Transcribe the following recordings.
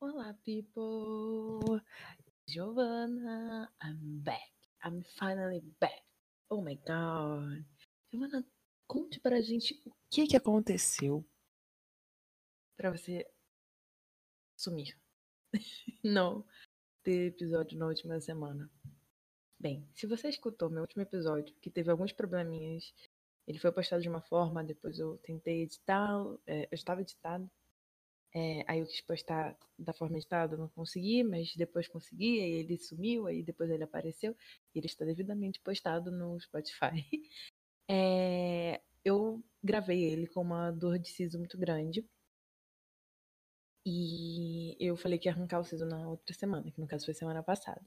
Olá, people! Giovanna, I'm back. I'm finally back. Oh my god. Giovanna, conte pra gente o que que aconteceu pra você sumir. Não ter episódio na última semana. Bem, se você escutou meu último episódio, que teve alguns probleminhas, ele foi postado de uma forma, depois eu tentei editar, é, eu estava editado, é, aí eu quis postar da forma editada, não consegui, mas depois consegui, aí ele sumiu, aí depois ele apareceu, e ele está devidamente postado no Spotify. É, eu gravei ele com uma dor de siso muito grande. E eu falei que ia arrancar o siso na outra semana, que no caso foi semana passada.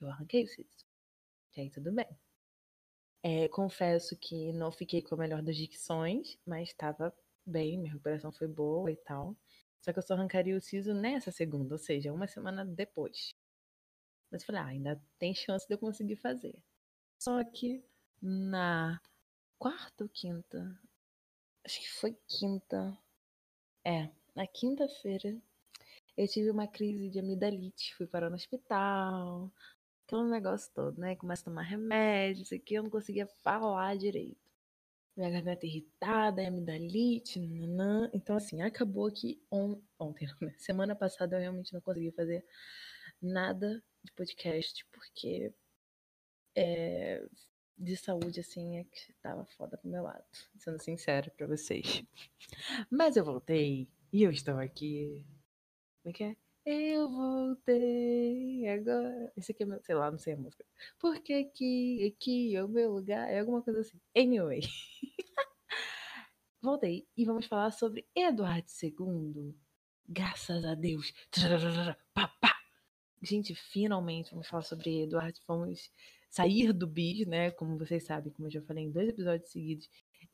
Eu arranquei o siso. E aí tudo bem. É, confesso que não fiquei com a melhor das dicções, mas estava bem, minha recuperação foi boa e tal. Só que eu só arrancaria o siso nessa segunda, ou seja, uma semana depois. Mas eu falei, ah, ainda tem chance de eu conseguir fazer. Só que na quarta ou quinta? Acho que foi quinta. É, na quinta-feira eu tive uma crise de amidalite, fui parar no hospital, aquele negócio todo, né? Começa a tomar remédio, isso aqui, eu não conseguia falar direito minha garganta irritada, amidalite, nanã. Então, assim, acabou que on... ontem, né? semana passada, eu realmente não consegui fazer nada de podcast, porque é, de saúde, assim, é que tava foda pro meu lado, sendo sincero pra vocês. Mas eu voltei e eu estou aqui. Como é que é? Eu voltei agora. Esse aqui é meu, sei lá, não sei a música. Porque aqui, aqui é o meu lugar, é alguma coisa assim. Anyway. Voltei e vamos falar sobre Eduardo II. Graças a Deus. Papá. Gente, finalmente vamos falar sobre Eduardo. Vamos sair do bis, né? Como vocês sabem, como eu já falei em dois episódios seguidos,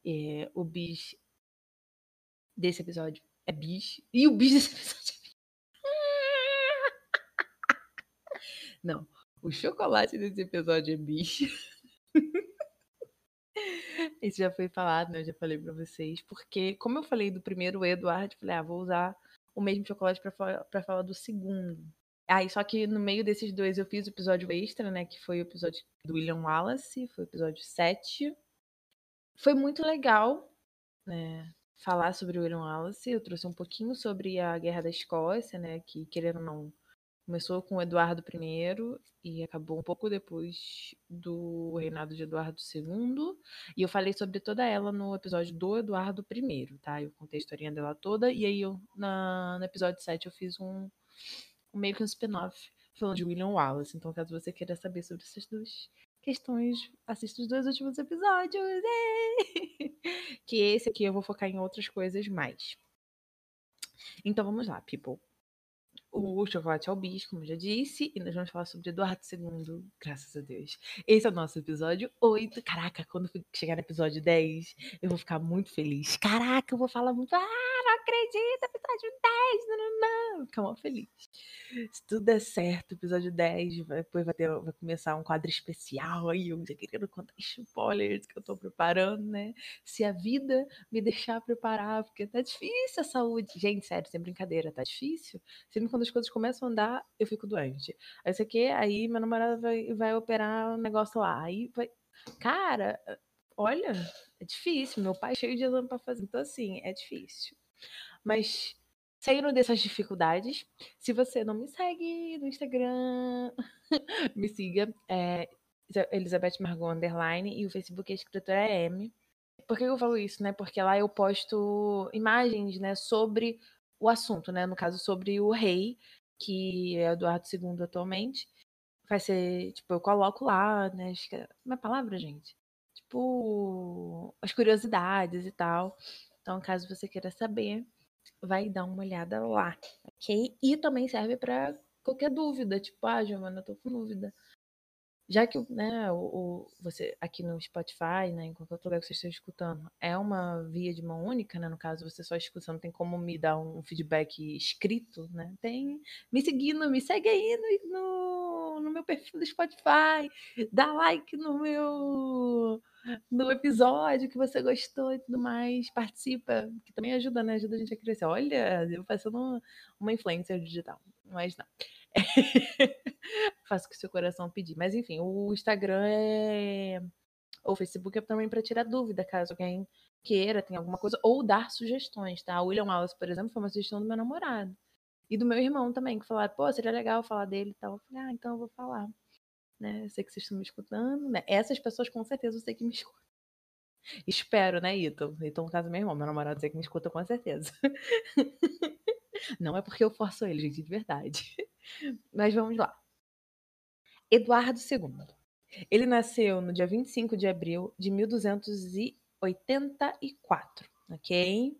é, o bis desse episódio é bis. E o bis desse episódio é bis. Não, o chocolate desse episódio é bis. Isso já foi falado, né? Eu já falei pra vocês. Porque, como eu falei do primeiro Eduardo, eu falei, ah, vou usar o mesmo chocolate pra, pra falar do segundo. Aí, ah, só que no meio desses dois eu fiz o episódio extra, né? Que foi o episódio do William Wallace, foi o episódio 7. Foi muito legal, né? Falar sobre o William Wallace. Eu trouxe um pouquinho sobre a Guerra da Escócia, né? Que, querendo ou não, Começou com Eduardo I e acabou um pouco depois do reinado de Eduardo II. E eu falei sobre toda ela no episódio do Eduardo I, tá? Eu contei a historinha dela toda. E aí, eu, na, no episódio 7, eu fiz um, um meio que um spin-off falando de William Wallace. Então, caso você queira saber sobre essas duas questões, assista os dois últimos episódios. que esse aqui eu vou focar em outras coisas mais. Então, vamos lá, people o Chocolate ao Bis, como eu já disse, e nós vamos falar sobre Eduardo II, graças a Deus. Esse é o nosso episódio 8. Caraca, quando chegar no episódio 10, eu vou ficar muito feliz. Caraca, eu vou falar muito. Ah, não acredito, episódio 10, não, não, não. Ficar muito feliz. Se tudo der certo, episódio 10, depois vai, ter, vai começar um quadro especial aí, eu já querendo contar spoilers que eu tô preparando, né? Se a vida me deixar preparar, porque tá difícil a saúde. Gente, sério, sem brincadeira, tá difícil. Sempre quando as coisas começam a andar, eu fico doente. Aí isso aqui, aí meu namorado vai, vai operar um negócio lá. Aí vai. Cara, olha, é difícil. Meu pai é cheio de exame pra fazer. Então, assim, é difícil. Mas saindo dessas dificuldades, se você não me segue no Instagram, me siga. É, Elizabeth Margot Underline e o Facebook é Escritora M. Por que eu falo isso, né? Porque lá eu posto imagens, né, sobre o assunto, né? No caso, sobre o rei, que é Eduardo II atualmente. Vai ser, tipo, eu coloco lá, né? Como é a palavra, gente? Tipo, as curiosidades e tal. Então, caso você queira saber, vai dar uma olhada lá, ok? E também serve para qualquer dúvida, tipo, ah, Giovana, eu tô com dúvida já que né, o, o, você aqui no Spotify, né, em qualquer outro lugar que você esteja escutando, é uma via de mão única, né? No caso, você só escuta, não tem como me dar um feedback escrito, né? Tem me seguindo, me segue aí no, no, no meu perfil do Spotify, dá like no meu no episódio que você gostou e tudo mais. Participa, que também ajuda, né? Ajuda a gente a crescer. Olha, eu passando uma influencer digital, mas não. Faço o que seu coração pedir. Mas enfim, o Instagram é. O Facebook é também para tirar dúvida, caso alguém queira, tenha alguma coisa, ou dar sugestões, tá? O William Wallace, por exemplo, foi uma sugestão do meu namorado. E do meu irmão também, que falaram, pô, seria legal falar dele e tal. Eu falei, ah, então eu vou falar. Né? Eu sei que vocês estão me escutando, né? Essas pessoas com certeza eu sei que me escutam. Espero, né, Ito? Então, no caso, meu irmão, meu namorado sei que me escuta com certeza. Não é porque eu forço ele, gente, de verdade. Mas vamos lá. Eduardo II. Ele nasceu no dia 25 de abril de 1284, ok?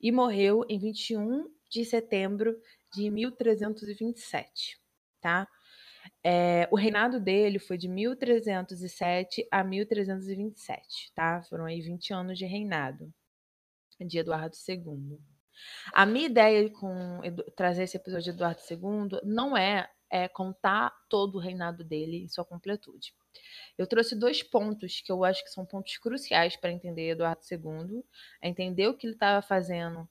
E morreu em 21 de setembro de 1327, tá? É, o reinado dele foi de 1307 a 1327, tá? Foram aí 20 anos de reinado de Eduardo II. A minha ideia com trazer esse episódio de Eduardo II não é, é contar todo o reinado dele em sua completude. Eu trouxe dois pontos que eu acho que são pontos cruciais para entender Eduardo II, é entender o que ele estava fazendo,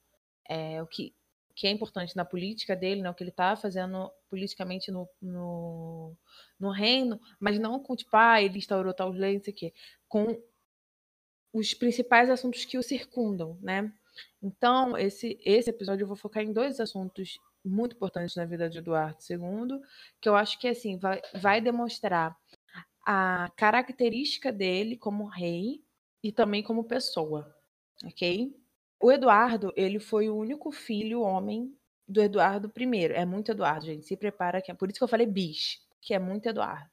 é, o que que é importante na política dele, né, o que ele está fazendo politicamente no, no, no, reino, mas não com, tipo, ah, ele instaurou tal lei, não sei o quê, com os principais assuntos que o circundam, né? Então, esse, esse episódio eu vou focar em dois assuntos muito importantes na vida de Eduardo II, que eu acho que, assim, vai, vai demonstrar a característica dele como rei e também como pessoa, ok? O Eduardo, ele foi o único filho homem do Eduardo I. É muito Eduardo, gente. Se prepara que é por isso que eu falei bis, que é muito Eduardo.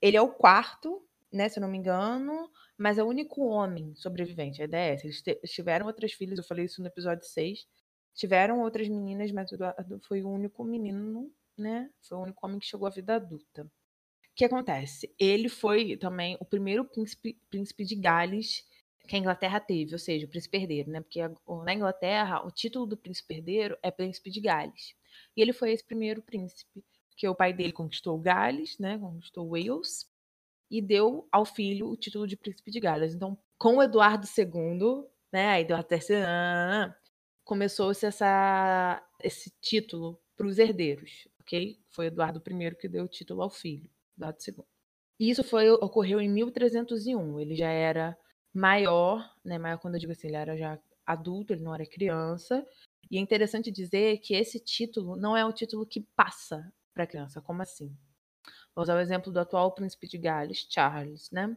Ele é o quarto, né, se eu não me engano, mas é o único homem sobrevivente. A ideia é essa. Eles tiveram outras filhas, eu falei isso no episódio 6. Tiveram outras meninas, mas o Eduardo foi o único menino, né? Foi o único homem que chegou à vida adulta. O que acontece? Ele foi também o primeiro príncipe, príncipe de Gales que a Inglaterra teve, ou seja, o príncipe herdeiro, né? Porque na Inglaterra o título do príncipe herdeiro é príncipe de Gales. E ele foi esse primeiro príncipe, que o pai dele conquistou Gales, né? Conquistou Wales e deu ao filho o título de príncipe de Gales. Então, com Eduardo II, né? Eduardo III, começou-se esse título para os herdeiros, ok? Foi Eduardo I que deu o título ao filho, Eduardo II. E isso foi ocorreu em 1301. Ele já era maior, né? Maior quando eu digo assim, ele era já adulto, ele não era criança. E é interessante dizer que esse título não é um título que passa para criança. Como assim? Vou usar o exemplo do atual príncipe de Gales, Charles, né?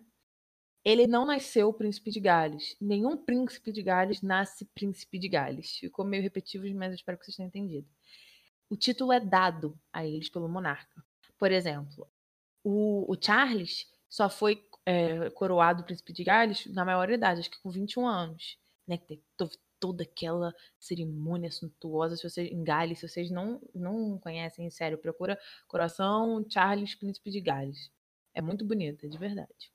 Ele não nasceu príncipe de Gales. Nenhum príncipe de Gales nasce príncipe de Gales. Ficou meio repetitivo, mas eu espero que vocês tenham entendido. O título é dado a eles pelo monarca. Por exemplo, o, o Charles só foi é, coroado príncipe de Gales na maior idade, acho que com 21 anos. Né? Que tem toda aquela cerimônia suntuosa. Se vocês, em Gales, se vocês não, não conhecem, sério, procura Coração Charles Príncipe de Gales. É muito bonita, de verdade.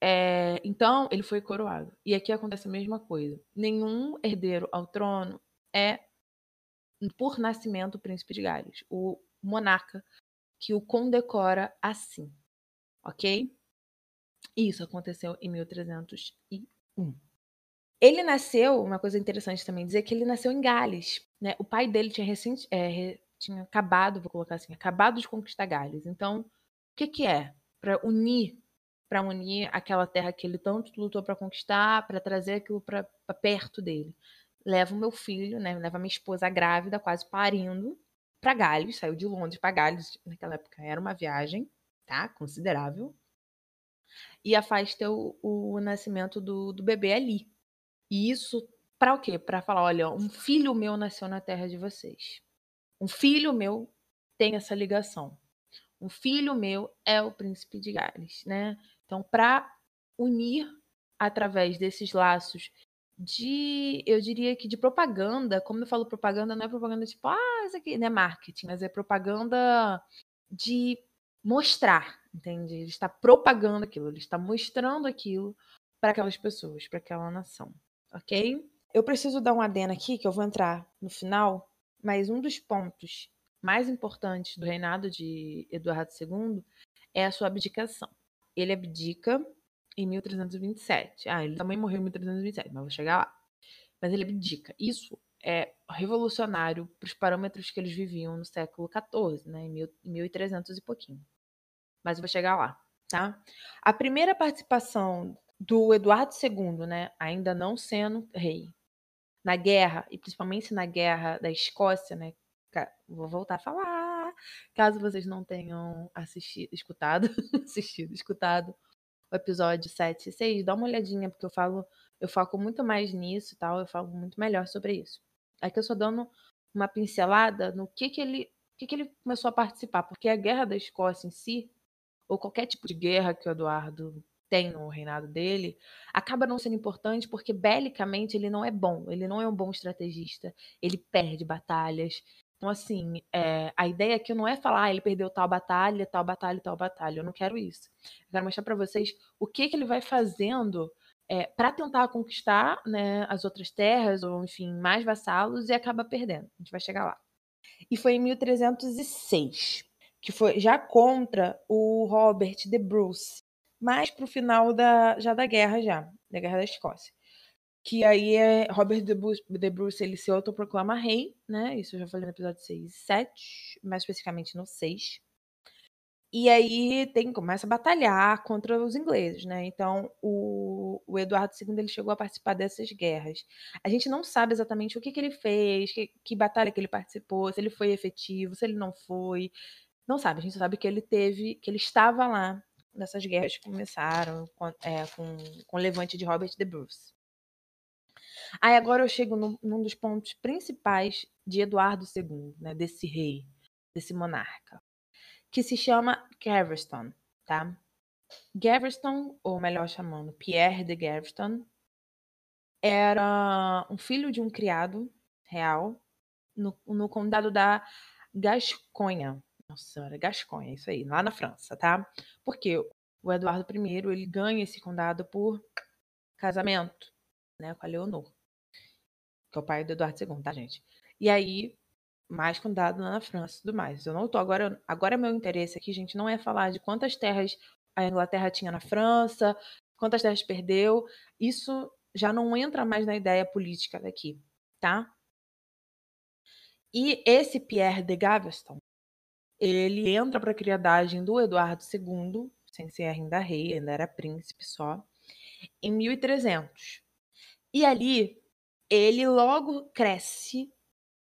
É, então, ele foi coroado. E aqui acontece a mesma coisa. Nenhum herdeiro ao trono é, por nascimento, príncipe de Gales. O monarca que o condecora assim. Ok? Isso aconteceu em 1301. Ele nasceu, uma coisa interessante também dizer que ele nasceu em Gales, né? O pai dele tinha recente, é, tinha acabado, vou colocar assim, acabado de conquistar Gales. Então, o que que é? Para unir, para unir aquela terra que ele tanto lutou para conquistar, para trazer aquilo para perto dele. Leva o meu filho, né? Leva minha esposa grávida, quase parindo, para Gales, saiu de Londres para Gales, naquela época era uma viagem, tá? Considerável e afasta o, o nascimento do, do bebê ali. E isso para o quê? Para falar, olha, um filho meu nasceu na terra de vocês. Um filho meu tem essa ligação. Um filho meu é o príncipe de Gales, né? Então, para unir através desses laços de, eu diria que de propaganda, como eu falo propaganda, não é propaganda tipo, ah, isso aqui, né, marketing, mas é propaganda de mostrar, entende? Ele está propagando aquilo, ele está mostrando aquilo para aquelas pessoas, para aquela nação, ok? Eu preciso dar um adendo aqui, que eu vou entrar no final, mas um dos pontos mais importantes do reinado de Eduardo II é a sua abdicação. Ele abdica em 1327. Ah, ele também morreu em 1327, mas vou chegar lá. Mas ele abdica. Isso é revolucionário para os parâmetros que eles viviam no século XIV, né, em 1300 e pouquinho. Mas eu vou chegar lá, tá? A primeira participação do Eduardo II, né, ainda não sendo rei, na guerra, e principalmente na guerra da Escócia, né, vou voltar a falar, caso vocês não tenham assistido, escutado, assistido, escutado o episódio 7 e 6, dá uma olhadinha, porque eu falo, eu foco muito mais nisso e tal, eu falo muito melhor sobre isso. Aqui eu só dando uma pincelada no que que ele, que que ele começou a participar, porque a guerra da Escócia em si, ou qualquer tipo de guerra que o Eduardo tem no reinado dele, acaba não sendo importante porque belicamente ele não é bom, ele não é um bom estrategista, ele perde batalhas, então, assim, é, a ideia aqui não é falar, ah, ele perdeu tal batalha, tal batalha, tal batalha. Eu não quero isso. Eu quero mostrar para vocês o que, que ele vai fazendo é, para tentar conquistar né, as outras terras, ou enfim, mais vassalos, e acaba perdendo. A gente vai chegar lá. E foi em 1306, que foi já contra o Robert de Bruce, mais para o final da, já da guerra, já, da Guerra da Escócia que aí é Robert de Bruce, de Bruce ele se autoproclama rei, né? Isso eu já falei no episódio 6 e 7, mais especificamente no 6. E aí tem começa a batalhar contra os ingleses, né? Então o, o Eduardo II ele chegou a participar dessas guerras. A gente não sabe exatamente o que, que ele fez, que, que batalha que ele participou, se ele foi efetivo, se ele não foi. Não sabe. A gente sabe que ele teve, que ele estava lá nessas guerras que começaram com, é, com, com o levante de Robert de Bruce. Aí agora eu chego no, num dos pontos principais de Eduardo II, né, desse rei, desse monarca, que se chama Gaveston, tá? Gaveston, ou melhor chamando, Pierre de Gaveston, era um filho de um criado real no, no condado da Gasconha. Nossa senhora, Gasconha, isso aí, lá na França, tá? Porque o Eduardo I, ele ganha esse condado por casamento, né, com a Leonor que é o pai do Eduardo II, tá, gente? E aí, mais condado na França e tudo mais. Eu não tô agora, agora meu interesse aqui, gente, não é falar de quantas terras a Inglaterra tinha na França, quantas terras perdeu. Isso já não entra mais na ideia política daqui, tá? E esse Pierre de Gaveston, ele entra para a criadagem do Eduardo II, sem ser ainda rei, ainda era príncipe só, em 1300. E ali ele logo cresce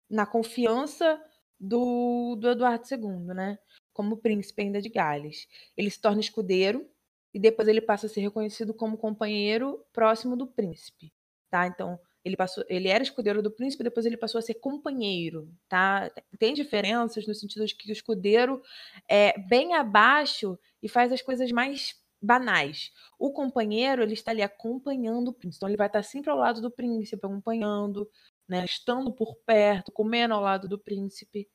na confiança do, do Eduardo II, né? Como príncipe ainda de Gales. Ele se torna escudeiro e depois ele passa a ser reconhecido como companheiro próximo do príncipe, tá? Então, ele passou, ele era escudeiro do príncipe, depois ele passou a ser companheiro, tá? Tem diferenças no sentido de que o escudeiro é bem abaixo e faz as coisas mais banais. O companheiro, ele está ali acompanhando o príncipe. Então, ele vai estar sempre ao lado do príncipe, acompanhando, né, estando por perto, comendo ao lado do príncipe.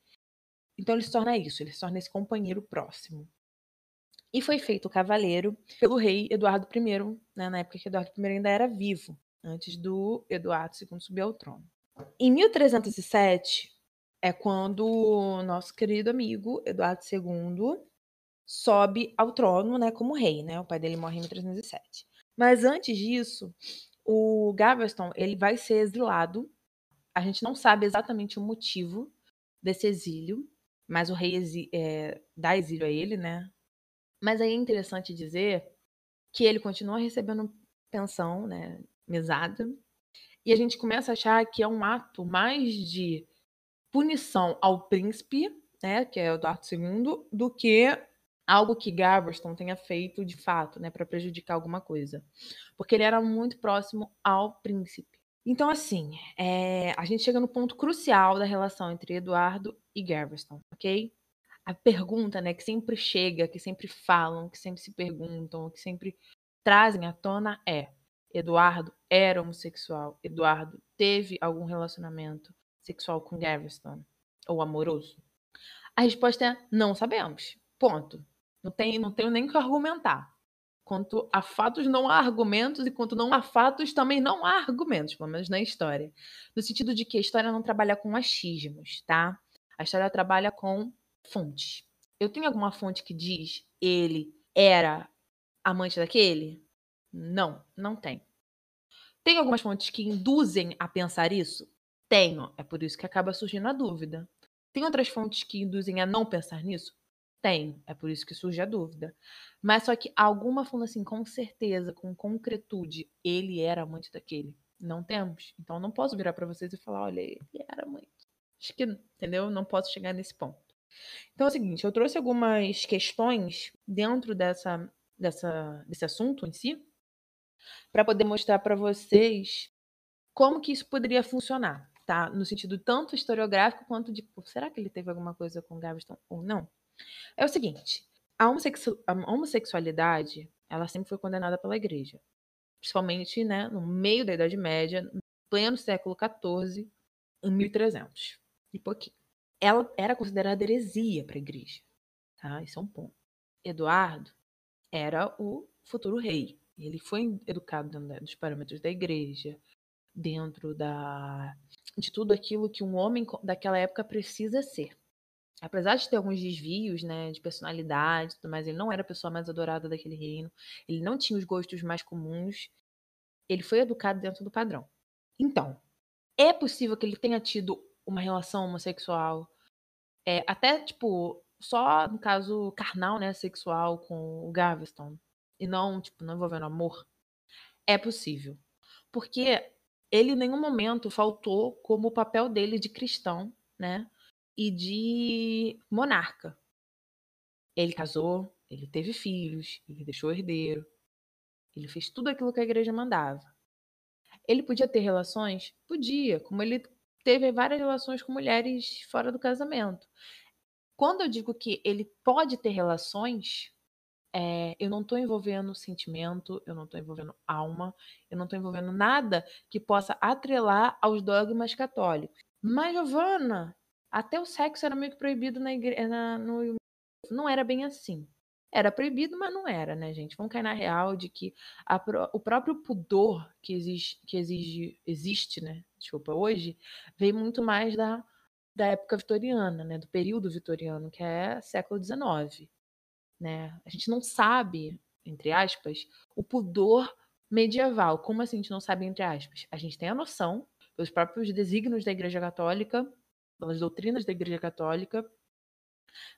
Então, ele se torna isso, ele se torna esse companheiro próximo. E foi feito cavaleiro pelo rei Eduardo I, né, na época que Eduardo I ainda era vivo, antes do Eduardo II subir ao trono. Em 1307 é quando o nosso querido amigo Eduardo II sobe ao trono, né, como rei, né? O pai dele morre em 1307. Mas antes disso, o Gaveston, ele vai ser exilado. A gente não sabe exatamente o motivo desse exílio, mas o rei exi é, dá exílio a ele, né? Mas aí é interessante dizer que ele continua recebendo pensão, né, mesada, e a gente começa a achar que é um ato mais de punição ao príncipe, né, que é Eduardo II, do que algo que Gaveston tenha feito de fato, né, para prejudicar alguma coisa, porque ele era muito próximo ao príncipe. Então, assim, é, a gente chega no ponto crucial da relação entre Eduardo e Gaveston, ok? A pergunta, né, que sempre chega, que sempre falam, que sempre se perguntam, que sempre trazem à tona é: Eduardo era homossexual? Eduardo teve algum relacionamento sexual com Gaveston ou amoroso? A resposta é: não sabemos. Ponto. Não, tem, não tenho nem que argumentar. Quanto a fatos, não há argumentos, e quanto não há fatos, também não há argumentos, pelo menos na história. No sentido de que a história não trabalha com achismos, tá? A história trabalha com fontes. Eu tenho alguma fonte que diz ele era amante daquele? Não, não tem. Tem algumas fontes que induzem a pensar isso? Tenho. É por isso que acaba surgindo a dúvida. Tem outras fontes que induzem a não pensar nisso? Tem. É por isso que surge a dúvida. Mas só que alguma falando assim, com certeza, com concretude, ele era amante daquele. Não temos. Então não posso virar para vocês e falar, olha, ele era amante. Acho que, entendeu? Não posso chegar nesse ponto. Então é o seguinte, eu trouxe algumas questões dentro dessa, dessa, desse assunto em si, para poder mostrar para vocês como que isso poderia funcionar, tá? No sentido tanto historiográfico quanto de, será que ele teve alguma coisa com Gaveston ou não? É o seguinte, a, homossexu a homossexualidade, ela sempre foi condenada pela igreja, principalmente, né, no meio da Idade Média, no pleno século XIV, em 1300 e pouquinho. Ela era considerada heresia para a igreja, tá? Isso é um ponto. Eduardo era o futuro rei. Ele foi educado dentro dos parâmetros da igreja, dentro da de tudo aquilo que um homem daquela época precisa ser. Apesar de ter alguns desvios, né, de personalidade, mas ele não era a pessoa mais adorada daquele reino. Ele não tinha os gostos mais comuns. Ele foi educado dentro do padrão. Então, é possível que ele tenha tido uma relação homossexual, é, até tipo só no caso carnal, né, sexual com o Gaveston e não tipo não envolvendo amor. É possível, porque ele em nenhum momento faltou como o papel dele de cristão, né? E de monarca. Ele casou, ele teve filhos, ele deixou herdeiro, ele fez tudo aquilo que a igreja mandava. Ele podia ter relações? Podia, como ele teve várias relações com mulheres fora do casamento. Quando eu digo que ele pode ter relações, é, eu não estou envolvendo sentimento, eu não estou envolvendo alma, eu não estou envolvendo nada que possa atrelar aos dogmas católicos. Mas, Giovana, até o sexo era meio que proibido na igreja. No... Não era bem assim. Era proibido, mas não era, né, gente? Vamos cair na real de que a, o próprio pudor que, exige, que exige, existe, né? Desculpa, hoje, vem muito mais da, da época vitoriana, né? Do período vitoriano, que é século XIX né? A gente não sabe, entre aspas, o pudor medieval. Como assim a gente não sabe, entre aspas? A gente tem a noção, pelos próprios desígnios da Igreja Católica, pelas doutrinas da Igreja Católica,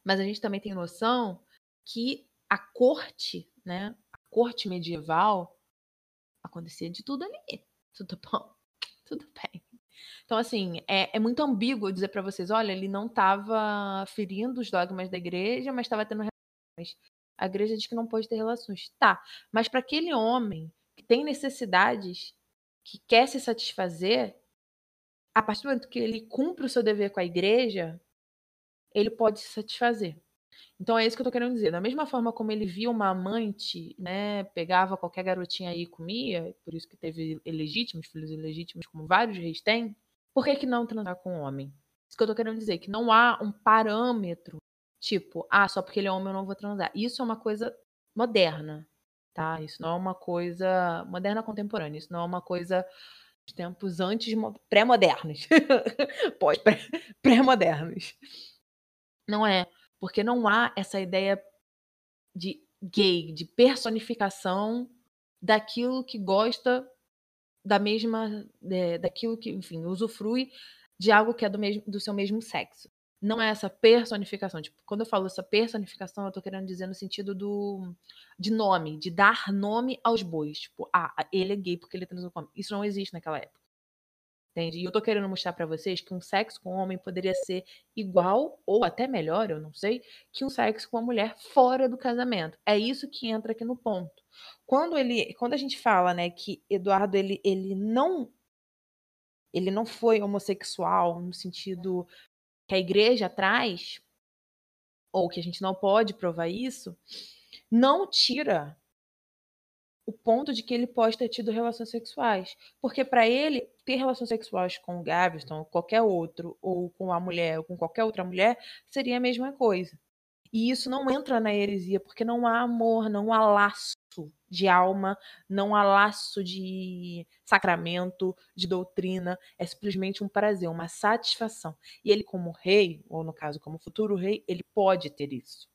mas a gente também tem noção que a corte, né? A corte medieval acontecia de tudo ali. Tudo bom? Tudo bem. Então, assim, é, é muito ambíguo dizer para vocês: olha, ele não estava ferindo os dogmas da igreja, mas estava tendo a igreja diz que não pode ter relações. Tá, mas para aquele homem que tem necessidades, que quer se satisfazer, a partir do momento que ele cumpre o seu dever com a igreja, ele pode se satisfazer. Então é isso que eu tô querendo dizer. Da mesma forma como ele via uma amante, né, pegava qualquer garotinha aí e comia, por isso que teve ilegítimos, filhos ilegítimos, como vários reis têm, por que, que não transar com um homem? Isso que eu tô querendo dizer, que não há um parâmetro Tipo, ah, só porque ele é homem eu não vou transar. Isso é uma coisa moderna, tá? Isso não é uma coisa moderna contemporânea. Isso não é uma coisa de tempos antes pré-modernos. Pós pré-modernos. Não é, porque não há essa ideia de gay, de personificação daquilo que gosta da mesma, é, daquilo que, enfim, usufrui de algo que é do, mesmo, do seu mesmo sexo não é essa personificação. Tipo, quando eu falo essa personificação, eu tô querendo dizer no sentido do de nome, de dar nome aos bois. Tipo, ah, ele é gay porque ele transou com homem. Isso não existe naquela época. Entende? E eu tô querendo mostrar para vocês que um sexo com homem poderia ser igual ou até melhor, eu não sei, que um sexo com uma mulher fora do casamento. É isso que entra aqui no ponto. Quando ele, quando a gente fala, né, que Eduardo ele, ele não ele não foi homossexual no sentido que a igreja traz, ou que a gente não pode provar isso, não tira o ponto de que ele pode ter tido relações sexuais. Porque para ele, ter relações sexuais com o Gaveston, ou qualquer outro, ou com a mulher, ou com qualquer outra mulher, seria a mesma coisa. E isso não entra na heresia, porque não há amor, não há laço de alma, não há laço de sacramento, de doutrina, é simplesmente um prazer, uma satisfação. E ele, como rei, ou no caso, como futuro rei, ele pode ter isso.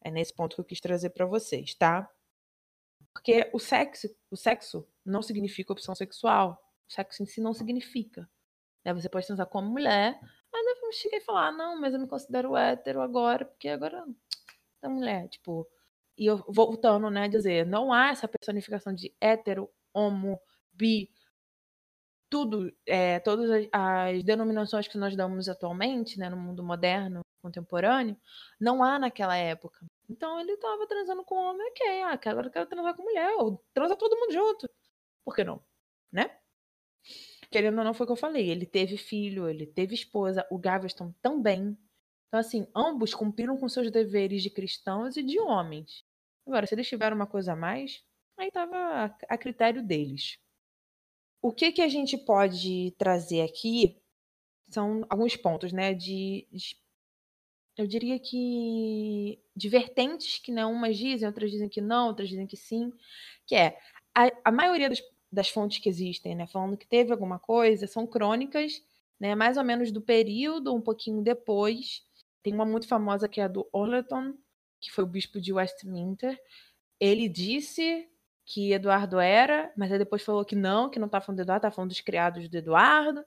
É nesse ponto que eu quis trazer para vocês, tá? Porque o sexo, o sexo não significa opção sexual. O sexo em si não significa. Né? Você pode transar como mulher, mas não cheguei a falar, não, mas eu me considero hétero agora, porque agora é mulher, tipo. E eu voltando, né, a dizer, não há essa personificação de hétero, homo, bi, tudo, é, todas as, as, denominações que nós damos atualmente, né, no mundo moderno, contemporâneo, não há naquela época. Então ele estava transando com homem, ok, ah, agora eu quero transar com mulher, ou transa todo mundo junto. Por que não? Né? Querendo ou não, foi o que eu falei. Ele teve filho, ele teve esposa, o Gaveston também. Então, assim, ambos cumpriram com seus deveres de cristãos e de homens. Agora, se eles tiveram uma coisa a mais, aí estava a critério deles. O que, que a gente pode trazer aqui são alguns pontos, né? De, de eu diria que de vertentes que não, umas dizem, outras dizem que não, outras dizem que sim, que é a, a maioria das, das fontes que existem, né, falando que teve alguma coisa, são crônicas, né, mais ou menos do período, um pouquinho depois. Tem uma muito famosa que é a do Orleton, que foi o bispo de Westminster. Ele disse que Eduardo era, mas aí depois falou que não, que não tá falando do Eduardo, tá falando dos criados do Eduardo.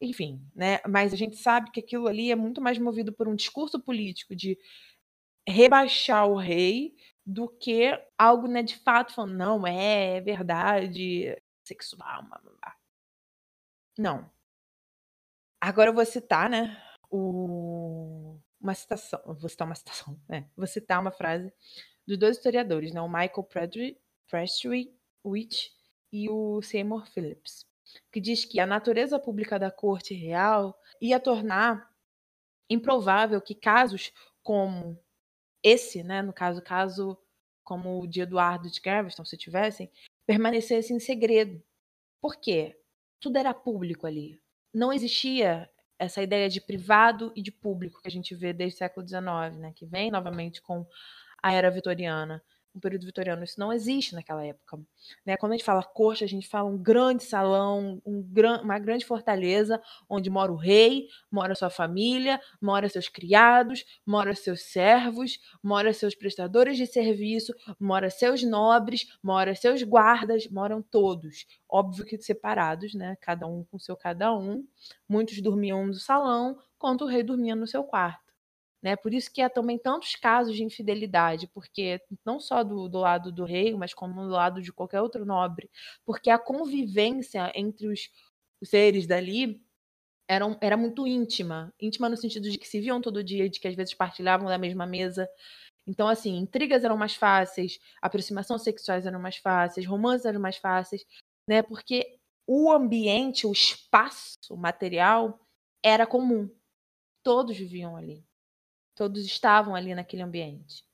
Enfim, né? Mas a gente sabe que aquilo ali é muito mais movido por um discurso político de rebaixar o rei do que algo, né, de fato, falando, não, é, é verdade, sexual, blá, blá, blá. Não. Agora eu vou citar, né, o... uma citação, vou citar uma citação, né, vou citar uma frase dos dois historiadores, né, o Michael Prestwich e o Seymour Phillips, que diz que a natureza pública da corte real ia tornar improvável que casos como esse, né, no caso, caso como o de Eduardo de Gaveston, se tivessem, permanecesse em segredo. Por quê? Tudo era público ali. Não existia essa ideia de privado e de público que a gente vê desde o século XIX, né, que vem novamente com a era vitoriana no período vitoriano. Isso não existe naquela época. Né? Quando a gente fala corte, a gente fala um grande salão, um gran, uma grande fortaleza, onde mora o rei, mora sua família, mora seus criados, mora seus servos, mora seus prestadores de serviço, mora seus nobres, mora seus guardas, moram todos. Óbvio que separados, né? cada um com seu cada um. Muitos dormiam no salão, enquanto o rei dormia no seu quarto. Né? Por isso que há também tantos casos de infidelidade, porque não só do, do lado do rei, mas como do lado de qualquer outro nobre, porque a convivência entre os, os seres dali era, era muito íntima, íntima no sentido de que se viam todo dia, de que às vezes partilhavam da mesma mesa. Então, assim, intrigas eram mais fáceis, aproximações sexuais eram mais fáceis, romances eram mais fáceis, né? Porque o ambiente, o espaço material era comum. Todos viviam ali. Todos estavam ali naquele ambiente.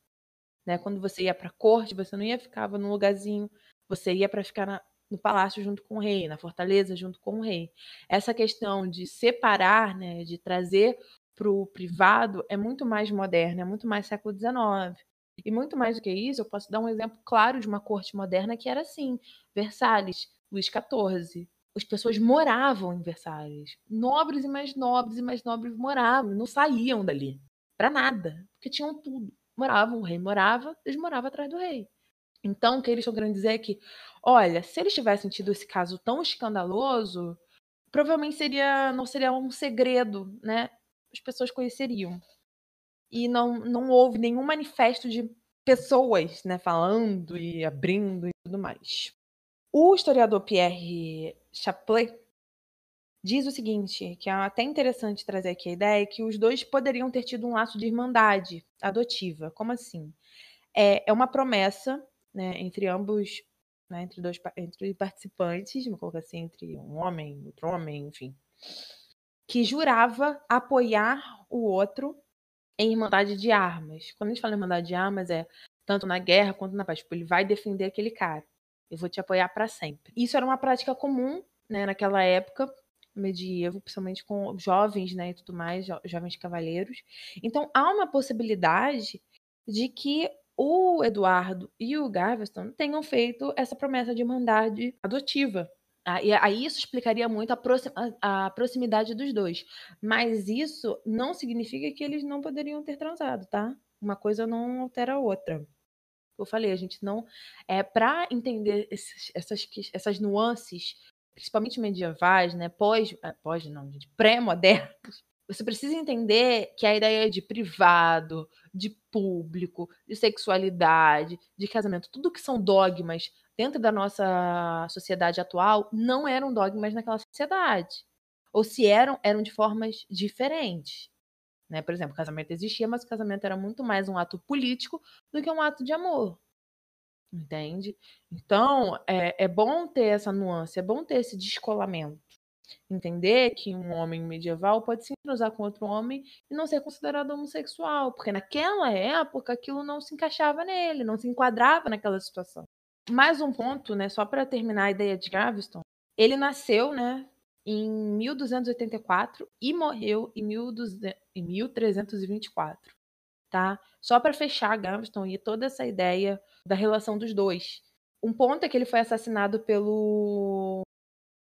Né? Quando você ia para a corte, você não ia ficar num lugarzinho, você ia para ficar na, no palácio junto com o rei, na fortaleza junto com o rei. Essa questão de separar, né, de trazer para o privado é muito mais moderna, é muito mais século XIX. E muito mais do que isso, eu posso dar um exemplo claro de uma corte moderna que era assim: Versalhes, Luís XIV. As pessoas moravam em Versalhes. Nobres e mais nobres e mais nobres moravam, não saíam dali para nada, porque tinham tudo. Moravam, o rei morava, eles moravam atrás do rei. Então, o que eles estão querendo dizer é que, olha, se eles tivessem tido esse caso tão escandaloso, provavelmente seria não seria um segredo, né? As pessoas conheceriam. E não, não houve nenhum manifesto de pessoas, né, falando e abrindo e tudo mais. O historiador Pierre Chaplet diz o seguinte, que é até interessante trazer aqui a ideia, que os dois poderiam ter tido um laço de irmandade adotiva. Como assim? É, é uma promessa né, entre ambos, né, entre dois entre participantes, vou colocar assim, entre um homem, outro homem, enfim, que jurava apoiar o outro em irmandade de armas. Quando a gente fala em irmandade de armas, é tanto na guerra quanto na paz. Tipo, ele vai defender aquele cara. Eu vou te apoiar para sempre. Isso era uma prática comum né, naquela época, medievo, principalmente com jovens, né, e tudo mais, jo jovens cavaleiros. Então há uma possibilidade de que o Eduardo e o Gaveston tenham feito essa promessa de irmandade adotiva. Ah, e aí isso explicaria muito a, a, a, proximidade dos dois. Mas isso não significa que eles não poderiam ter transado, tá? Uma coisa não altera a outra. Eu falei, a gente não. É, para entender esses, essas, essas nuances, principalmente medievais, né? Pós. É, pós não, gente. Pré-modernos. Você precisa entender que a ideia de privado, de público, de sexualidade, de casamento, tudo que são dogmas dentro da nossa sociedade atual, não eram dogmas naquela sociedade. Ou se eram, eram de formas diferentes. Né? Por exemplo, o casamento existia, mas o casamento era muito mais um ato político do que um ato de amor. Entende? Então, é, é bom ter essa nuance, é bom ter esse descolamento. Entender que um homem medieval pode se cruzar com outro homem e não ser considerado homossexual, porque naquela época aquilo não se encaixava nele, não se enquadrava naquela situação. Mais um ponto, né, só para terminar a ideia de Graveston. Ele nasceu, né, em 1284 e morreu em, 1324, tá? Só para fechar Gaveston e toda essa ideia da relação dos dois. Um ponto é que ele foi assassinado pelo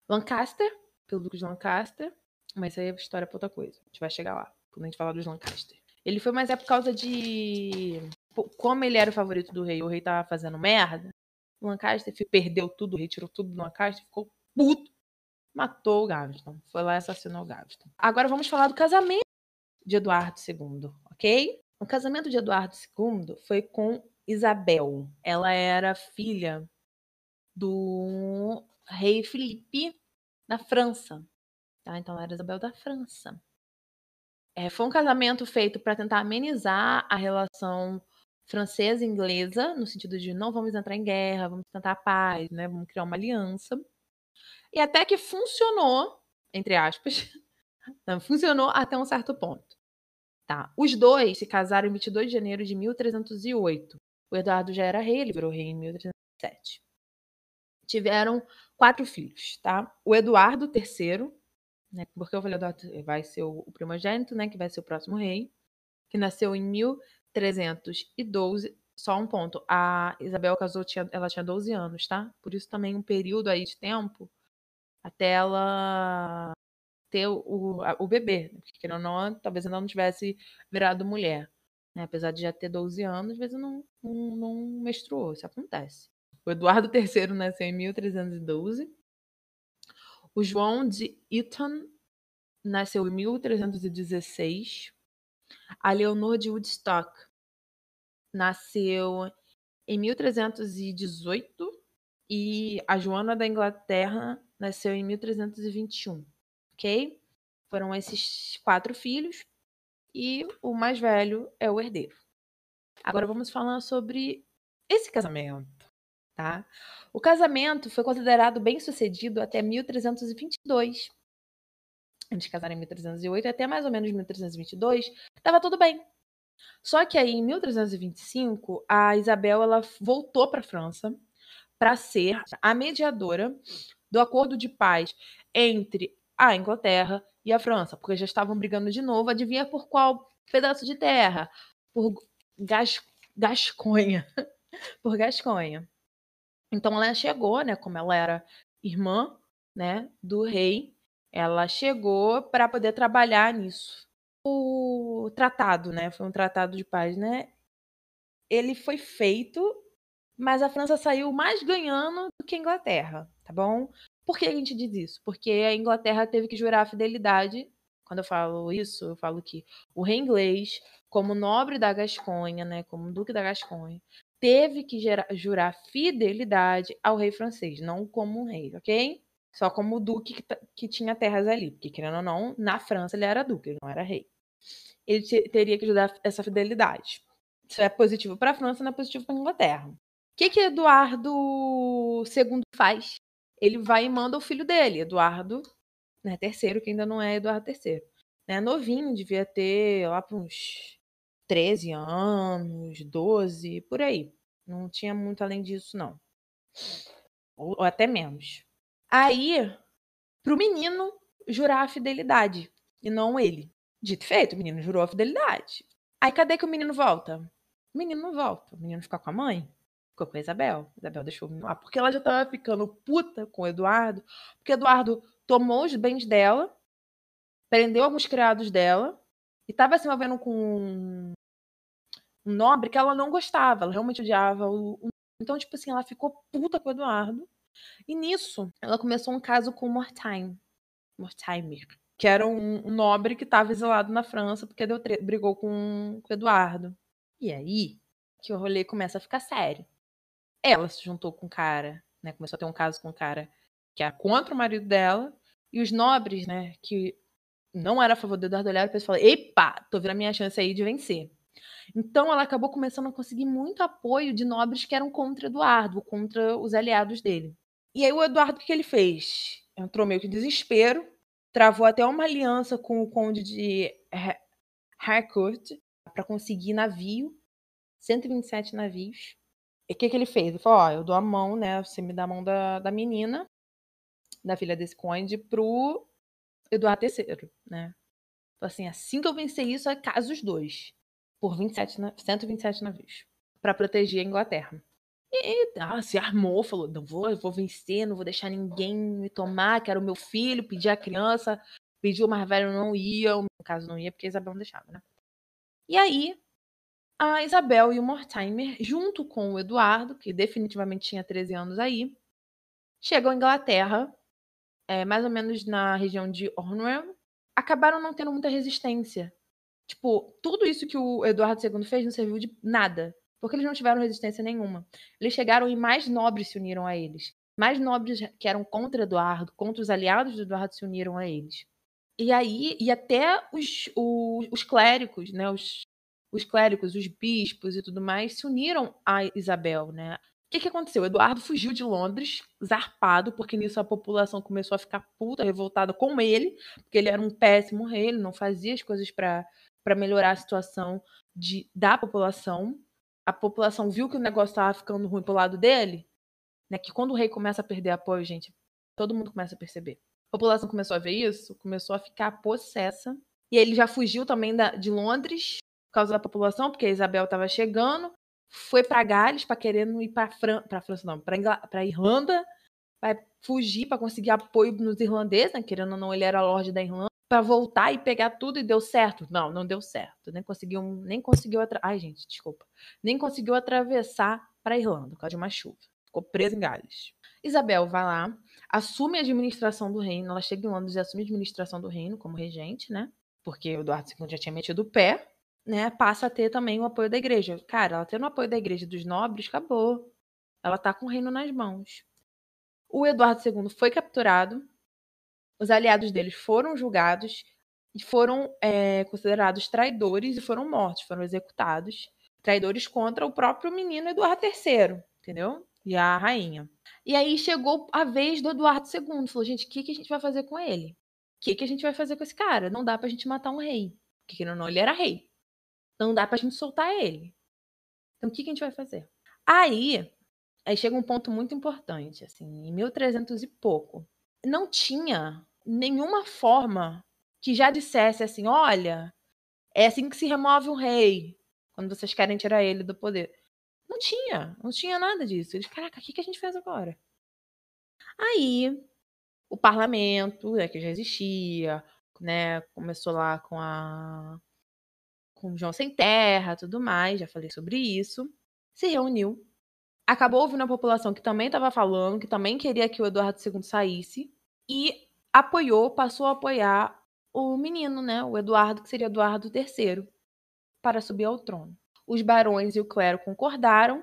Lancaster, pelo de Lancaster, mas isso aí é história para outra coisa. A gente vai chegar lá, quando a gente falar dos Lancaster. Ele foi, mas é por causa de. Como ele era o favorito do rei, o rei tava fazendo merda. O Lancaster perdeu tudo, retirou tudo do Lancaster, ficou puto matou o Gaveston. Foi lá e assassinou o Gaveston. Agora vamos falar do casamento de Eduardo II, ok? O casamento de Eduardo II foi com Isabel. Ela era filha do rei Felipe da França. Tá? Então ela era Isabel da França. É, foi um casamento feito para tentar amenizar a relação francesa e inglesa, no sentido de não vamos entrar em guerra, vamos tentar a paz, né? vamos criar uma aliança. E até que funcionou, entre aspas, funcionou até um certo ponto. Tá. Os dois se casaram em 22 de janeiro de 1308. O Eduardo já era rei, ele virou rei em 1307. Tiveram quatro filhos, tá? O Eduardo III, né, porque eu falei Eduardo vai ser o, o primogênito, né, que vai ser o próximo rei, que nasceu em 1312. Só um ponto, a Isabel casou, tinha, ela tinha 12 anos, tá? Por isso também um período aí de tempo até ela ter o, o bebê. Né, porque, ou não, talvez ela não tivesse virado mulher. Né? Apesar de já ter 12 anos, às vezes não, não, não menstruou. Isso acontece. O Eduardo III nasceu em 1312. O João de Eton nasceu em 1316. A Leonor de Woodstock nasceu em 1318. E a Joana da Inglaterra nasceu em 1321, ok? Foram esses quatro filhos e o mais velho é o herdeiro. Agora vamos falar sobre esse casamento, tá? O casamento foi considerado bem sucedido até 1322. Antes de casar em 1308 até mais ou menos 1322, estava tudo bem. Só que aí em 1325 a Isabel ela voltou para a França para ser a mediadora do acordo de paz entre a Inglaterra e a França, porque já estavam brigando de novo. Adivinha por qual pedaço de terra? Por Gas, Gasconha. por Gasconha. Então ela chegou, né, como ela era irmã, né, do rei, ela chegou para poder trabalhar nisso. O tratado, né, foi um tratado de paz, né? Ele foi feito mas a França saiu mais ganhando do que a Inglaterra, tá bom? Por que a gente diz isso? Porque a Inglaterra teve que jurar fidelidade. Quando eu falo isso, eu falo que o rei inglês, como nobre da Gasconha, né, como duque da Gasconha, teve que jurar fidelidade ao rei francês, não como um rei, ok? Só como o duque que, que tinha terras ali, porque querendo ou não, na França ele era duque, ele não era rei. Ele teria que jurar essa fidelidade. Isso é positivo para a França, não é positivo para a Inglaterra que, que Eduardo II faz? Ele vai e manda o filho dele, Eduardo né, terceiro, que ainda não é Eduardo III. Né, novinho, devia ter lá para uns 13 anos, 12, por aí. Não tinha muito além disso, não. Ou, ou até menos. Aí, pro menino jurar a fidelidade, e não ele. Dito feito, o menino jurou a fidelidade. Aí, cadê que o menino volta? O menino não volta. O menino fica com a mãe. Ficou com a Isabel. Isabel deixou lá, porque ela já estava ficando puta com o Eduardo, porque Eduardo tomou os bens dela, prendeu alguns criados dela e estava se envolvendo com um nobre que ela não gostava, ela realmente odiava o, o. Então, tipo assim, ela ficou puta com o Eduardo. E nisso, ela começou um caso com o Mortime. Mortimer. Que era um, um nobre que estava exilado na França porque deu brigou com, com o Eduardo. E aí que o rolê começa a ficar sério. Ela se juntou com o cara, né? Começou a ter um caso com o cara que era contra o marido dela. E os nobres, né? Que não era a favor do Eduardo olharam e falaram: Epa, tô vendo a minha chance aí de vencer. Então ela acabou começando a conseguir muito apoio de nobres que eram contra Eduardo, contra os aliados dele. E aí o Eduardo, o que ele fez? Entrou meio que em desespero, travou até uma aliança com o conde de Harcourt para conseguir navio, 127 navios. E o que, que ele fez? Ele falou: Ó, eu dou a mão, né? Você me dá a mão da, da menina, da filha desse conde, pro Eduardo III, né? Então, assim, assim que eu vencer isso, é caso os dois. Por 27, 127 navios. para proteger a Inglaterra. E ah, se armou, falou: não vou, vou vencer, não vou deixar ninguém me tomar, que era o meu filho, pedi a criança, pediu o mais velho, não ia, no caso não ia, porque Isabel não deixava, né? E aí, a Isabel e o Mortimer, junto com o Eduardo, que definitivamente tinha 13 anos aí, chegam à Inglaterra, é, mais ou menos na região de Ornwell, acabaram não tendo muita resistência. Tipo, tudo isso que o Eduardo II fez não serviu de nada. Porque eles não tiveram resistência nenhuma. Eles chegaram e mais nobres se uniram a eles. Mais nobres que eram contra Eduardo, contra os aliados de Eduardo se uniram a eles. E aí, e até os, os, os clérigos, né, os, os clérigos, os bispos e tudo mais, se uniram a Isabel, né? O que, que aconteceu? Eduardo fugiu de Londres, zarpado, porque nisso a população começou a ficar puta, revoltada com ele, porque ele era um péssimo rei, ele não fazia as coisas para melhorar a situação de, da população a população viu que o negócio estava ficando ruim pro lado dele, né? Que quando o rei começa a perder apoio, gente, todo mundo começa a perceber. A população começou a ver isso, começou a ficar possessa. E ele já fugiu também da, de Londres causa da população, porque a Isabel estava chegando. Foi para Gales para querendo ir para Fran França, não, para Irlanda, para fugir, para conseguir apoio nos irlandeses, né? querendo ou não, ele era lorde da Irlanda para voltar e pegar tudo e deu certo. Não, não deu certo. Nem conseguiu, nem conseguiu. Ai, gente, desculpa. Nem conseguiu atravessar para Irlanda por causa de uma chuva. Ficou presa em Gales. Isabel vai lá, assume a administração do reino. Ela chega em Londres e assume a administração do reino como regente, né? Porque o Eduardo II já tinha metido o pé, né? Passa a ter também o apoio da igreja. Cara, ela tendo o apoio da igreja dos nobres, acabou. Ela tá com o reino nas mãos. O Eduardo II foi capturado, os aliados deles foram julgados e foram é, considerados traidores e foram mortos, foram executados. Traidores contra o próprio menino Eduardo III, entendeu? E a rainha. E aí chegou a vez do Eduardo II. Falou, gente, o que, que a gente vai fazer com ele? O que, que a gente vai fazer com esse cara? Não dá pra gente matar um rei. Porque não, não, ele era rei. Não dá pra gente soltar ele. Então o que, que a gente vai fazer? Aí, aí chega um ponto muito importante, assim, em 1300 e pouco. Não tinha nenhuma forma que já dissesse assim: olha, é assim que se remove um rei, quando vocês querem tirar ele do poder. Não tinha, não tinha nada disso. Eles, caraca, o que, que a gente faz agora? Aí, o parlamento, né, que já existia, né, começou lá com a com João Sem Terra, tudo mais, já falei sobre isso, se reuniu, acabou ouvindo a população que também estava falando, que também queria que o Eduardo II saísse, e apoiou, passou a apoiar o menino, né, o Eduardo, que seria Eduardo III, para subir ao trono. Os barões e o clero concordaram,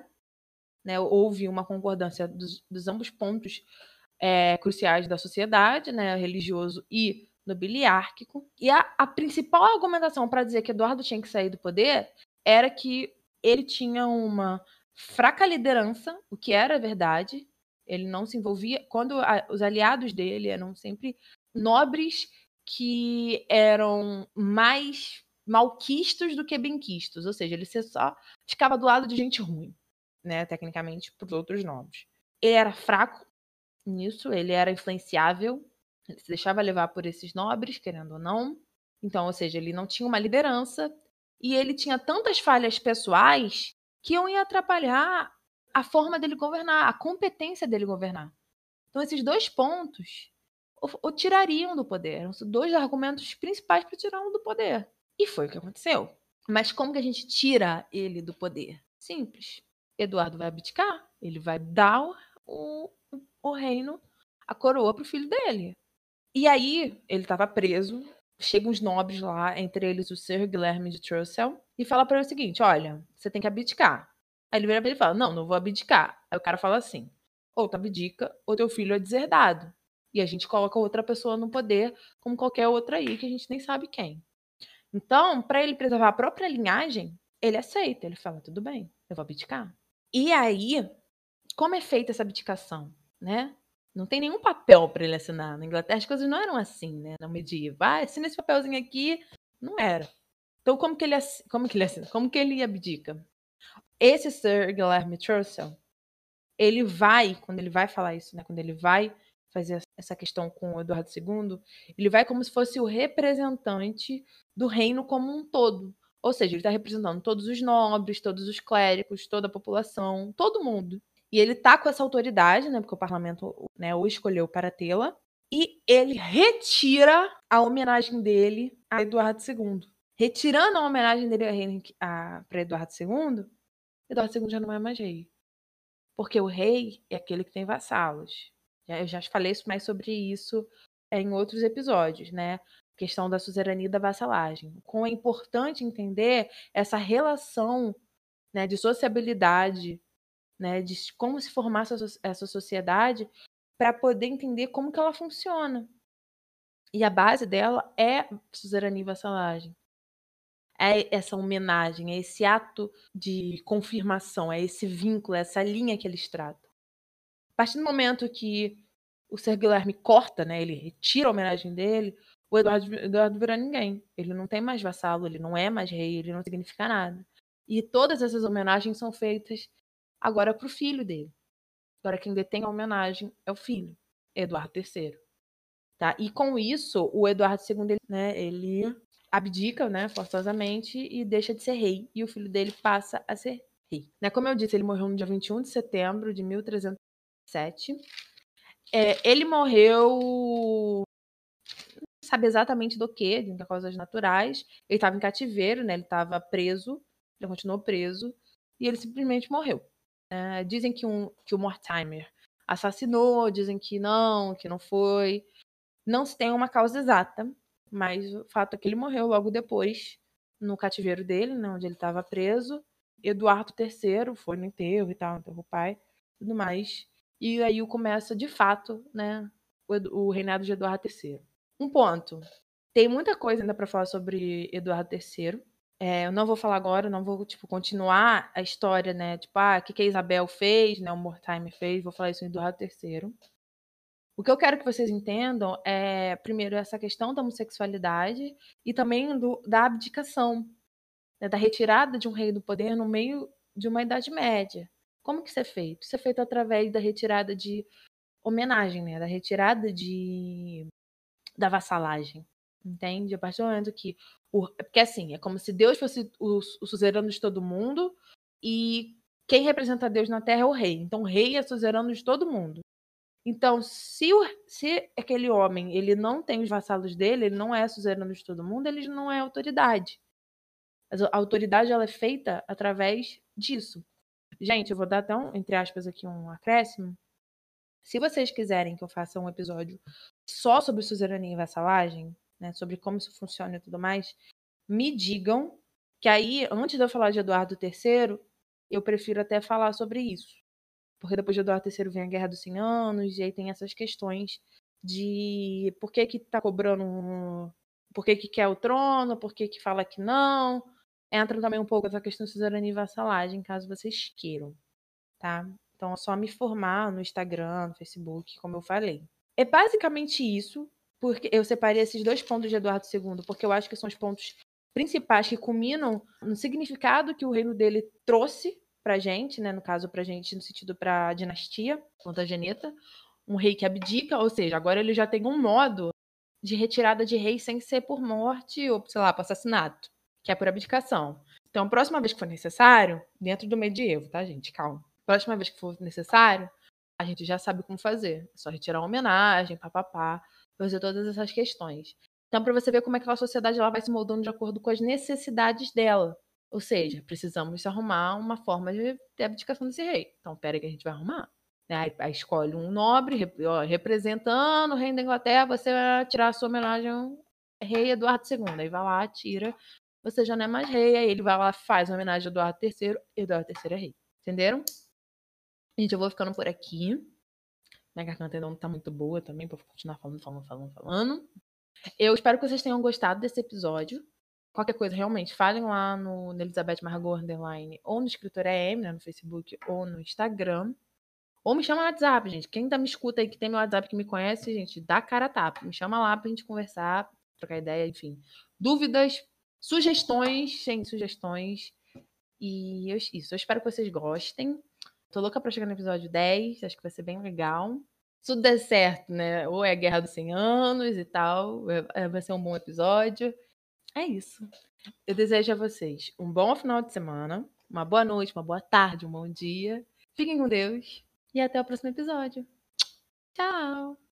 né, houve uma concordância dos, dos ambos pontos é, cruciais da sociedade, né, religioso e nobiliárquico. E a, a principal argumentação para dizer que Eduardo tinha que sair do poder era que ele tinha uma fraca liderança, o que era verdade, ele não se envolvia. Quando a, os aliados dele eram sempre nobres que eram mais malquistos do que benquistos, ou seja, ele só ficava do lado de gente ruim, né, tecnicamente, para os outros nobres. Ele era fraco nisso, ele era influenciável, ele se deixava levar por esses nobres, querendo ou não. Então, ou seja, ele não tinha uma liderança e ele tinha tantas falhas pessoais que iam atrapalhar a forma dele governar, a competência dele governar. Então, esses dois pontos o, tirariam do poder. Eram dois argumentos principais para tirá-lo do poder. E foi o que aconteceu. Mas como que a gente tira ele do poder? Simples. Eduardo vai abdicar, ele vai dar o, o reino, a coroa para o filho dele. E aí, ele estava preso, chegam os nobres lá, entre eles o Sir Guilherme de Trussell, e fala para ele o seguinte: olha, você tem que abdicar. Aí ele vira pra ele e fala: não, não vou abdicar. Aí o cara fala assim: ou tu abdica, ou teu filho é deserdado. E a gente coloca outra pessoa no poder, como qualquer outra aí, que a gente nem sabe quem. Então, para ele preservar a própria linhagem, ele aceita. Ele fala: tudo bem, eu vou abdicar. E aí, como é feita essa abdicação, né? Não tem nenhum papel para ele assinar. Na Inglaterra as coisas não eram assim, né? No medieval, ah, assina esse papelzinho aqui. Não era. Então, como que ele, como que ele assina? Como que ele abdica? Esse Sir Guilherme Trussell, ele vai, quando ele vai falar isso, né? Quando ele vai fazer essa questão com o Eduardo II, ele vai como se fosse o representante do reino como um todo. Ou seja, ele está representando todos os nobres, todos os clérigos, toda a população, todo mundo. E ele tá com essa autoridade, né, porque o parlamento né, o escolheu para tê-la, e ele retira a homenagem dele a Eduardo II. Retirando a homenagem dele para Eduardo II, Eduardo II já não é mais rei. Porque o rei é aquele que tem vassalos. Eu já falei mais sobre isso em outros episódios, né? Questão da suzerania e da vassalagem. Como é importante entender essa relação né, de sociabilidade né, de como se formar essa, sociedade para poder entender como que ela funciona. E a base dela é suzerania e vassalagem. É essa homenagem, é esse ato de confirmação, é esse vínculo, é essa linha que eles tratam. A partir do momento que o Ser Guilherme corta, né, ele retira a homenagem dele, o Eduardo, Eduardo vira ninguém. Ele não tem mais vassalo, ele não é mais rei, ele não significa nada. E todas essas homenagens são feitas agora para o filho dele. Agora quem detém a homenagem é o filho, Eduardo III. Tá? E com isso, o Eduardo II, ele, né, ele abdica, né, forçosamente e deixa de ser rei, e o filho dele passa a ser rei. Né, como eu disse, ele morreu no dia 21 de setembro de 1307. É, ele morreu sabe exatamente do que, de causas naturais. Ele estava em cativeiro, né? Ele estava preso, ele continuou preso e ele simplesmente morreu. É, dizem que, um, que o Mortimer assassinou, dizem que não, que não foi. Não se tem uma causa exata, mas o fato é que ele morreu logo depois, no cativeiro dele, né, onde ele estava preso. Eduardo III foi no enterro e tal, enterrou o pai, tudo mais. E aí começa, de fato, né, o, o reinado de Eduardo III. Um ponto. Tem muita coisa ainda para falar sobre Eduardo III. É, eu não vou falar agora, não vou, tipo, continuar a história, né? Tipo, ah, o que, que a Isabel fez, né? O Mortimer fez, vou falar isso em Eduardo III. O que eu quero que vocês entendam é, primeiro, essa questão da homossexualidade e também do, da abdicação, né? da retirada de um rei do poder no meio de uma Idade Média. Como que isso é feito? Isso é feito através da retirada de homenagem, né? Da retirada de da vassalagem. Entende? A partir do momento que. O, porque assim, é como se Deus fosse o, o suzerano de todo mundo e quem representa Deus na Terra é o rei. Então, o rei é suzerano de todo mundo. Então, se, o, se aquele homem ele não tem os vassalos dele, ele não é suzerano de todo mundo, ele não é autoridade. A autoridade ela é feita através disso. Gente, eu vou dar até um, entre aspas, aqui um acréscimo. Se vocês quiserem que eu faça um episódio só sobre suzerania e vassalagem, né, sobre como isso funciona e tudo mais, me digam que aí, antes de eu falar de Eduardo III, eu prefiro até falar sobre isso. Porque depois de Eduardo III vem a Guerra dos 100 Anos, e aí tem essas questões de por que que tá cobrando, por que que quer o trono, por que que fala que não. Entra também um pouco essa questão de suzerania e vassalagem, caso vocês queiram, tá? Então é só me formar no Instagram, no Facebook, como eu falei. É basicamente isso porque eu separei esses dois pontos de Eduardo II, porque eu acho que são os pontos principais que culminam no significado que o reino dele trouxe pra gente, né, no caso pra gente no sentido pra dinastia Plantageneta, um rei que abdica, ou seja, agora ele já tem um modo de retirada de rei sem ser por morte ou, sei lá, por assassinato, que é por abdicação. Então, a próxima vez que for necessário, dentro do medievo, tá, gente? Calma. Próxima vez que for necessário, a gente já sabe como fazer. É só retirar uma homenagem, papapá fazer todas essas questões. Então, para você ver como é que a sociedade ela vai se moldando de acordo com as necessidades dela. Ou seja, precisamos arrumar uma forma de, de abdicação desse rei. Então, pera que a gente vai arrumar. Aí, aí escolhe um nobre ó, representando o rei da Inglaterra, você vai tirar a sua homenagem ao rei Eduardo II. Aí vai lá, tira, você já não é mais rei. Aí ele vai lá, faz homenagem a Eduardo III, Eduardo III é rei. Entenderam? Gente, eu vou ficando por aqui. Minha garganta ainda não tá muito boa também, pra continuar falando, falando, falando, falando. Eu espero que vocês tenham gostado desse episódio. Qualquer coisa, realmente, falem lá no, Elizabeth Margot Underline ou no Escritora M, né, no Facebook ou no Instagram. Ou me chama no WhatsApp, gente. Quem tá me escuta aí, que tem meu WhatsApp, que me conhece, gente, dá cara a tapa. Me chama lá pra gente conversar, trocar ideia, enfim. Dúvidas, sugestões, gente, sugestões. E eu, isso, eu espero que vocês gostem. Tô louca pra chegar no episódio 10, acho que vai ser bem legal. Se tudo der certo, né? Ou é a Guerra dos 100 Anos e tal, é, é, vai ser um bom episódio. É isso. Eu desejo a vocês um bom final de semana, uma boa noite, uma boa tarde, um bom dia. Fiquem com Deus e até o próximo episódio. Tchau!